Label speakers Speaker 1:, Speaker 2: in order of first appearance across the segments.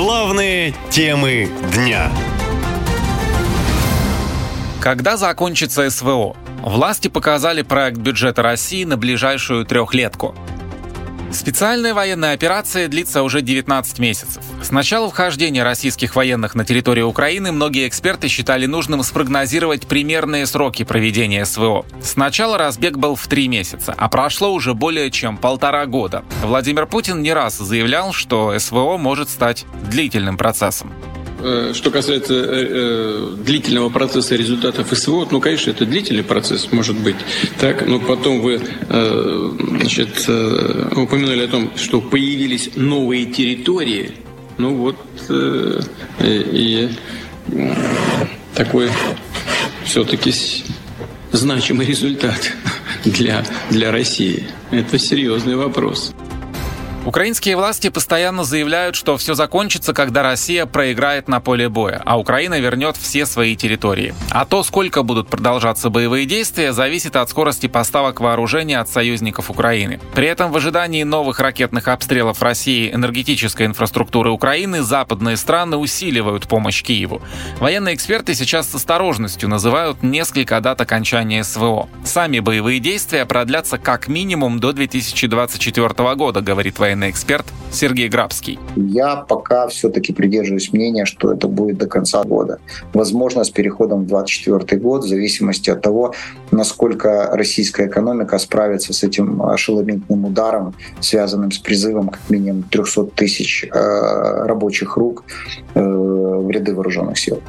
Speaker 1: Главные темы дня.
Speaker 2: Когда закончится СВО? Власти показали проект бюджета России на ближайшую трехлетку. Специальная военная операция длится уже 19 месяцев. С начала вхождения российских военных на территорию Украины многие эксперты считали нужным спрогнозировать примерные сроки проведения СВО. Сначала разбег был в три месяца, а прошло уже более чем полтора года. Владимир Путин не раз заявлял, что СВО может стать длительным процессом.
Speaker 3: Э, что касается э, э, длительного процесса результатов СВО, ну, конечно, это длительный процесс, может быть. Так, но потом вы э, значит, э, упомянули о том, что появились новые территории. Ну вот э, и э, такой все-таки значимый результат для, для России. Это серьезный вопрос.
Speaker 2: Украинские власти постоянно заявляют, что все закончится, когда Россия проиграет на поле боя, а Украина вернет все свои территории. А то, сколько будут продолжаться боевые действия, зависит от скорости поставок вооружения от союзников Украины. При этом в ожидании новых ракетных обстрелов России энергетической инфраструктуры Украины западные страны усиливают помощь Киеву. Военные эксперты сейчас с осторожностью называют несколько дат окончания СВО. Сами боевые действия продлятся как минимум до 2024 года, говорит военный военный эксперт Сергей Грабский.
Speaker 4: Я пока все-таки придерживаюсь мнения, что это будет до конца года. Возможно, с переходом в 2024 год, в зависимости от того, насколько российская экономика справится с этим ошеломительным ударом, связанным с призывом как минимум 300 тысяч э, рабочих рук э, в ряды вооруженных сил.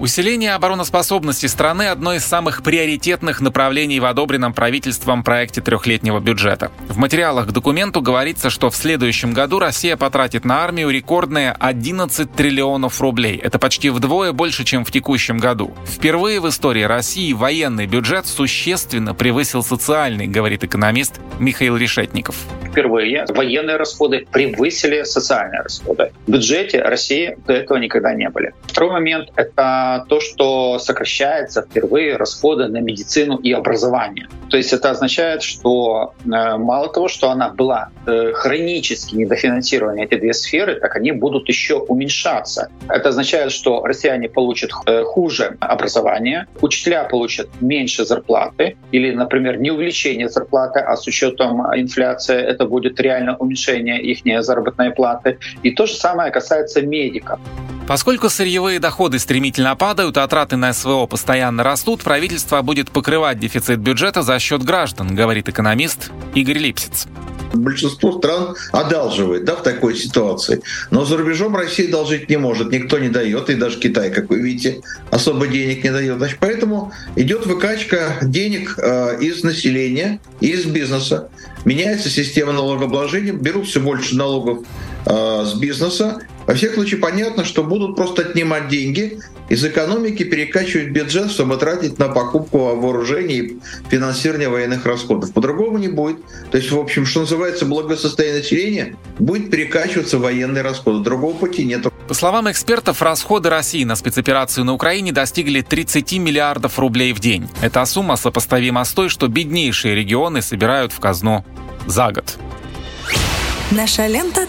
Speaker 2: Усиление обороноспособности страны – одно из самых приоритетных направлений в одобренном правительством проекте трехлетнего бюджета. В материалах к документу говорится, что в следующем году Россия потратит на армию рекордные 11 триллионов рублей. Это почти вдвое больше, чем в текущем году. Впервые в истории России военный бюджет существенно превысил социальный, говорит экономист Михаил Решетников.
Speaker 5: Впервые военные расходы превысили социальные расходы. В бюджете России до этого никогда не были. Второй момент — это то, что сокращается впервые расходы на медицину и образование. То есть это означает, что э, мало того, что она была э, хронически недофинансирована, эти две сферы, так они будут еще уменьшаться. Это означает, что россияне получат э, хуже образование, учителя получат меньше зарплаты или, например, не увеличение зарплаты, а с учетом инфляции это будет реально уменьшение их заработной платы. И то же самое касается медиков.
Speaker 2: Поскольку сырьевые доходы стремительно падают, а траты на СВО постоянно растут, правительство будет покрывать дефицит бюджета за счет граждан, говорит экономист Игорь Липсиц
Speaker 6: большинство стран одалживает да, в такой ситуации. Но за рубежом Россия должить не может, никто не дает, и даже Китай, как вы видите, особо денег не дает. Значит, поэтому идет выкачка денег э, из населения, из бизнеса. Меняется система налогообложения, берут все больше налогов э, с бизнеса, во всех случаях понятно, что будут просто отнимать деньги из экономики, перекачивать бюджет, чтобы тратить на покупку вооружений и финансирование военных расходов. По-другому не будет. То есть, в общем, что называется, благосостояние населения будет перекачиваться военные расходы. Другого пути нет.
Speaker 2: По словам экспертов, расходы России на спецоперацию на Украине достигли 30 миллиардов рублей в день. Эта сумма сопоставима с той, что беднейшие регионы собирают в казну за год.
Speaker 1: Наша лента.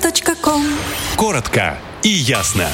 Speaker 1: Коротко и ясно.